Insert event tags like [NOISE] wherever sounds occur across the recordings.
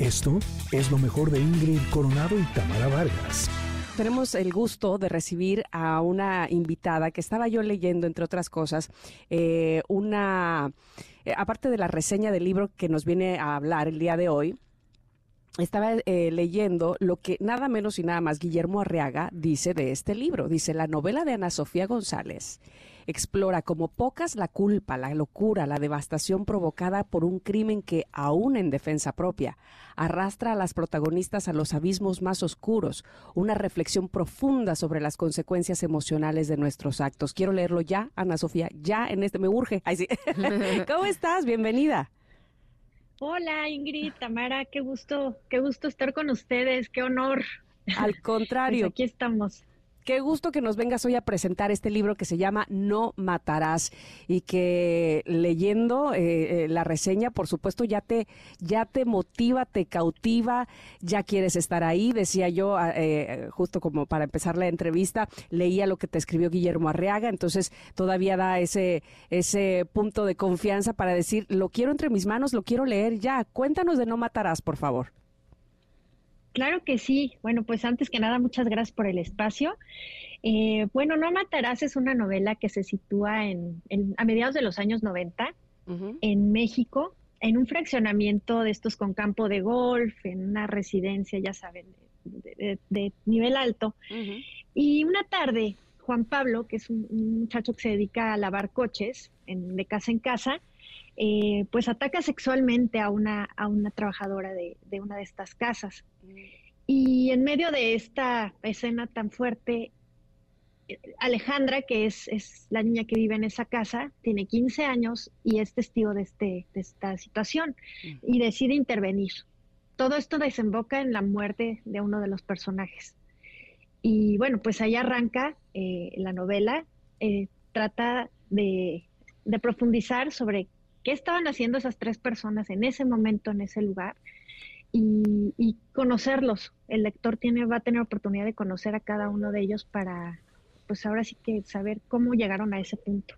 Esto es lo mejor de Ingrid Coronado y Tamara Vargas. Tenemos el gusto de recibir a una invitada que estaba yo leyendo, entre otras cosas, eh, una, eh, aparte de la reseña del libro que nos viene a hablar el día de hoy, estaba eh, leyendo lo que nada menos y nada más Guillermo Arriaga dice de este libro. Dice, la novela de Ana Sofía González explora como pocas la culpa, la locura, la devastación provocada por un crimen que, aún en defensa propia, arrastra a las protagonistas a los abismos más oscuros, una reflexión profunda sobre las consecuencias emocionales de nuestros actos. Quiero leerlo ya, Ana Sofía, ya en este, me urge. sí. [LAUGHS] ¿Cómo estás? Bienvenida. Hola Ingrid, Tamara, qué gusto, qué gusto estar con ustedes, qué honor. Al contrario. Pues aquí estamos. Qué gusto que nos vengas hoy a presentar este libro que se llama No Matarás y que leyendo eh, eh, la reseña, por supuesto, ya te, ya te motiva, te cautiva, ya quieres estar ahí. Decía yo, ah, eh, justo como para empezar la entrevista, leía lo que te escribió Guillermo Arriaga, entonces todavía da ese, ese punto de confianza para decir, lo quiero entre mis manos, lo quiero leer ya. Cuéntanos de No Matarás, por favor. Claro que sí. Bueno, pues antes que nada, muchas gracias por el espacio. Eh, bueno, No Matarás es una novela que se sitúa en, a mediados de los años 90 en México, en un fraccionamiento de estos con campo de golf, en una residencia, ya saben, de, nivel alto. Y una tarde, Juan Pablo, que es un, muchacho que se dedica a lavar coches de casa en casa, eh, pues ataca sexualmente a una, a una trabajadora de, una de estas casas. Y en medio de esta escena tan fuerte, Alejandra, que es, es, la niña que vive en esa casa, tiene 15 años y es testigo de, este, de esta situación y decide intervenir. Todo esto desemboca en la muerte de uno de los personajes. Y bueno, pues ahí arranca eh, la novela, eh, trata de, de profundizar sobre qué estaban haciendo esas tres personas en ese momento, en ese lugar, y, conocerlos. El lector tiene, va a tener oportunidad de conocer a cada uno de ellos para, pues ahora sí que saber cómo llegaron a ese punto.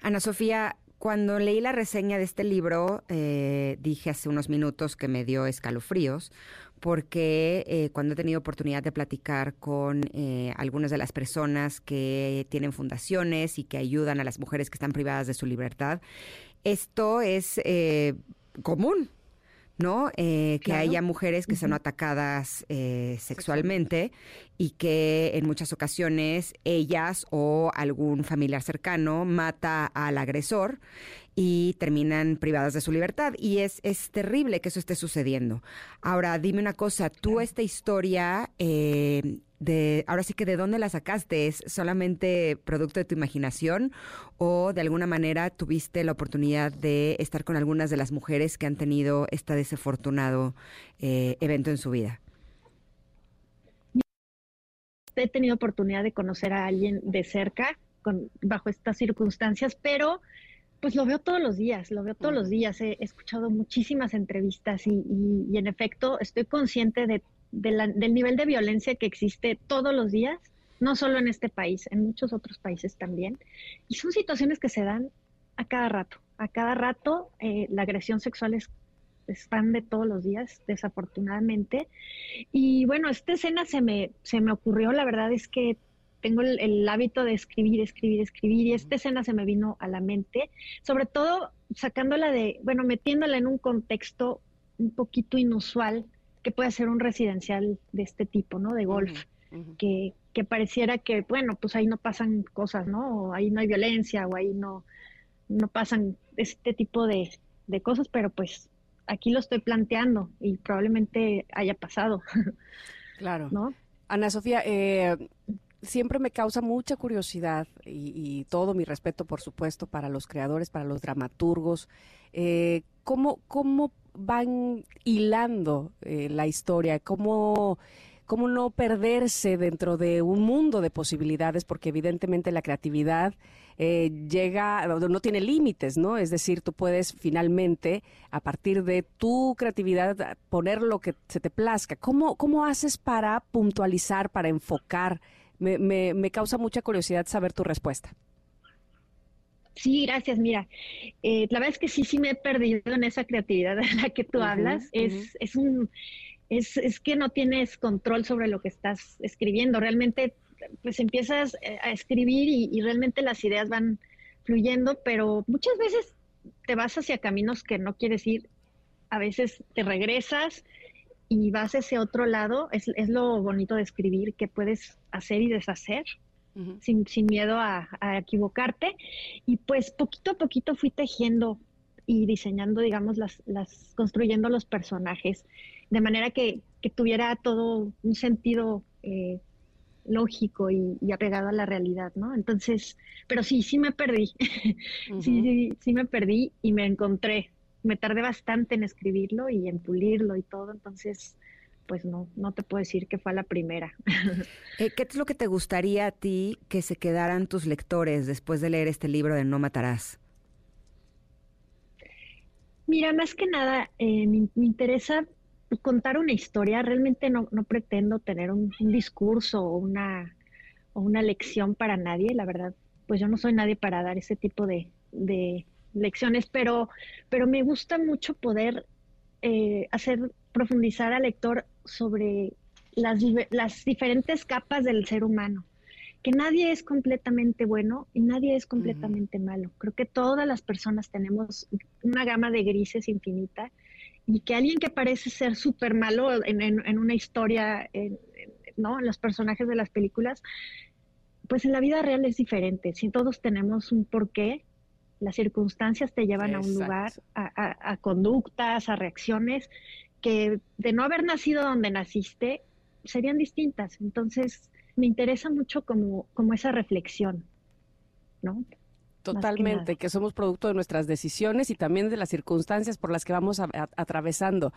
Ana Sofía, cuando leí la reseña de este libro, eh, dije hace unos minutos que me dio escalofríos, porque eh, cuando he tenido oportunidad de platicar con eh, algunas de las personas que tienen fundaciones y que ayudan a las mujeres que están privadas de su libertad, esto es eh, común. ¿no? Eh, que haya mujeres que son atacadas eh, sexualmente y que en muchas ocasiones ellas o algún familiar cercano mata al agresor y terminan privadas de su libertad. Y es, es terrible que eso esté sucediendo. Ahora, dime una cosa, tú esta historia, eh, de, ahora sí que de dónde la sacaste, ¿es solamente producto de tu imaginación o de alguna manera tuviste la oportunidad de estar con algunas de las mujeres que han tenido este desafortunado eh, evento en su vida? He tenido oportunidad de conocer a alguien de cerca con, bajo estas circunstancias, pero pues lo veo todos los días, lo veo todos los días. He, escuchado muchísimas entrevistas y, en efecto estoy consciente de, del nivel de violencia que existe todos los días, no solo en este país, en muchos otros países también. Y son situaciones que se dan a cada rato. A cada rato eh, la agresión sexual es expande todos los días, desafortunadamente. Y bueno, esta escena se me, se me ocurrió, la verdad es que tengo el, hábito de escribir, escribir, escribir, y esta escena se me vino a la mente, sobre todo sacándola de, bueno, metiéndola en un contexto un poquito inusual, que puede ser un residencial de este tipo, ¿no? De golf, Que, que pareciera que, bueno, pues ahí no pasan cosas, ¿no? O ahí no hay violencia, o ahí no, no pasan este tipo de, de cosas, pero pues aquí lo estoy planteando y probablemente haya pasado. [LAUGHS] Claro. ¿No? Ana Sofía, eh, siempre me causa mucha curiosidad y, todo mi respeto, por supuesto, para los creadores, para los dramaturgos. Eh, ¿cómo, ¿Cómo van hilando eh, la historia? ¿Cómo, ¿Cómo no perderse dentro de un mundo de posibilidades? Porque evidentemente la creatividad eh, llega, no tiene límites, ¿no? Es decir, tú puedes finalmente, a partir de tu creatividad, poner lo que se te plazca. ¿Cómo, cómo haces para puntualizar, para enfocar? Me, me, causa mucha curiosidad saber tu respuesta. Sí, gracias. Mira, eh, la verdad es que sí, sí me he perdido en esa creatividad de la que tú hablas. Es, es un, es, es que no tienes control sobre lo que estás escribiendo. Realmente, pues empiezas eh, a escribir y, realmente las ideas van fluyendo, pero muchas veces te vas hacia caminos que no quieres ir. A veces te regresas y vas a ese otro lado. Es, es lo bonito de escribir, que puedes hacer y deshacer sin, sin, miedo a, equivocarte. Y pues poquito a poquito fui tejiendo y diseñando, digamos, las, las construyendo los personajes, de manera que, que tuviera todo un sentido eh, lógico y, apegado a la realidad, ¿no? Entonces, pero sí, sí me perdí, [LAUGHS] sí, sí, sí me perdí y me encontré. Me tardé bastante en escribirlo y en pulirlo y todo, entonces pues no, no te puedo decir que fue la primera. [LAUGHS] Eh, ¿Qué es lo que te gustaría a ti que se quedaran tus lectores después de leer este libro de No Matarás? Mira, más que nada, eh, me, interesa contar una historia. Realmente no, no pretendo tener un, discurso o una, o una lección para nadie. La verdad, pues yo no soy nadie para dar ese tipo de, de lecciones, pero, pero me gusta mucho poder eh, hacer profundizar al lector sobre las, las diferentes capas del ser humano, que nadie es completamente bueno y nadie es completamente malo. Creo que todas las personas tenemos una gama de grises infinita y que alguien que parece ser súper malo en, una historia, ¿no? En los personajes de las películas, pues en la vida real es diferente. Si todos tenemos un porqué, las circunstancias te llevan a un lugar, a, conductas, a reacciones que de no haber nacido donde naciste serían distintas. Entonces, me interesa mucho como, como esa reflexión, ¿no? Totalmente, que, somos producto de nuestras decisiones y también de las circunstancias por las que vamos atravesando.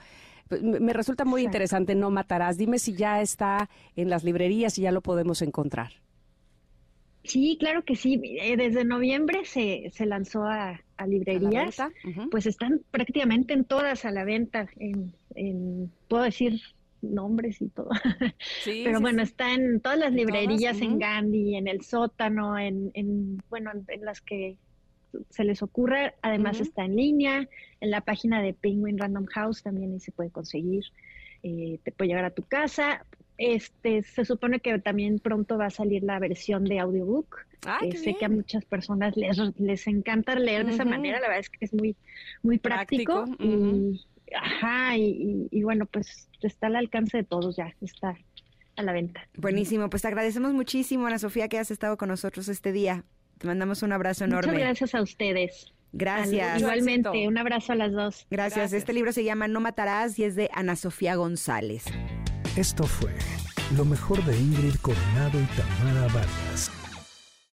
Pues, me resulta muy interesante, No Matarás. Dime si ya está en las librerías y ya lo podemos encontrar. Sí, claro que sí. Eh, desde noviembre se, se lanzó a, librerías. Pues están prácticamente en todas a la venta. En, puedo decir nombres y todo. [LAUGHS] Pero bueno, está en todas las librerías, en Gandhi, en el sótano, en, en bueno, en, las que se les ocurra. Además está en línea, en la página de Penguin Random House también ahí se puede conseguir. Eh, te puede llegar a tu casa. Este, se supone que también pronto va a salir la versión de audiobook. Ah, sé que a muchas personas les, les encanta leer de esa manera, la verdad es que es muy, muy práctico. y, ajá, y, bueno, pues está al alcance de todos ya, está a la venta. Buenísimo, pues te agradecemos muchísimo, Ana Sofía, que has estado con nosotros este día. Te mandamos un abrazo enorme. Muchas gracias a ustedes. Gracias. Igualmente, un abrazo a las dos. Gracias. Este libro se llama No Matarás y es de Ana Sofía González. Esto fue lo mejor de Ingrid Coronado y Tamara Vargas.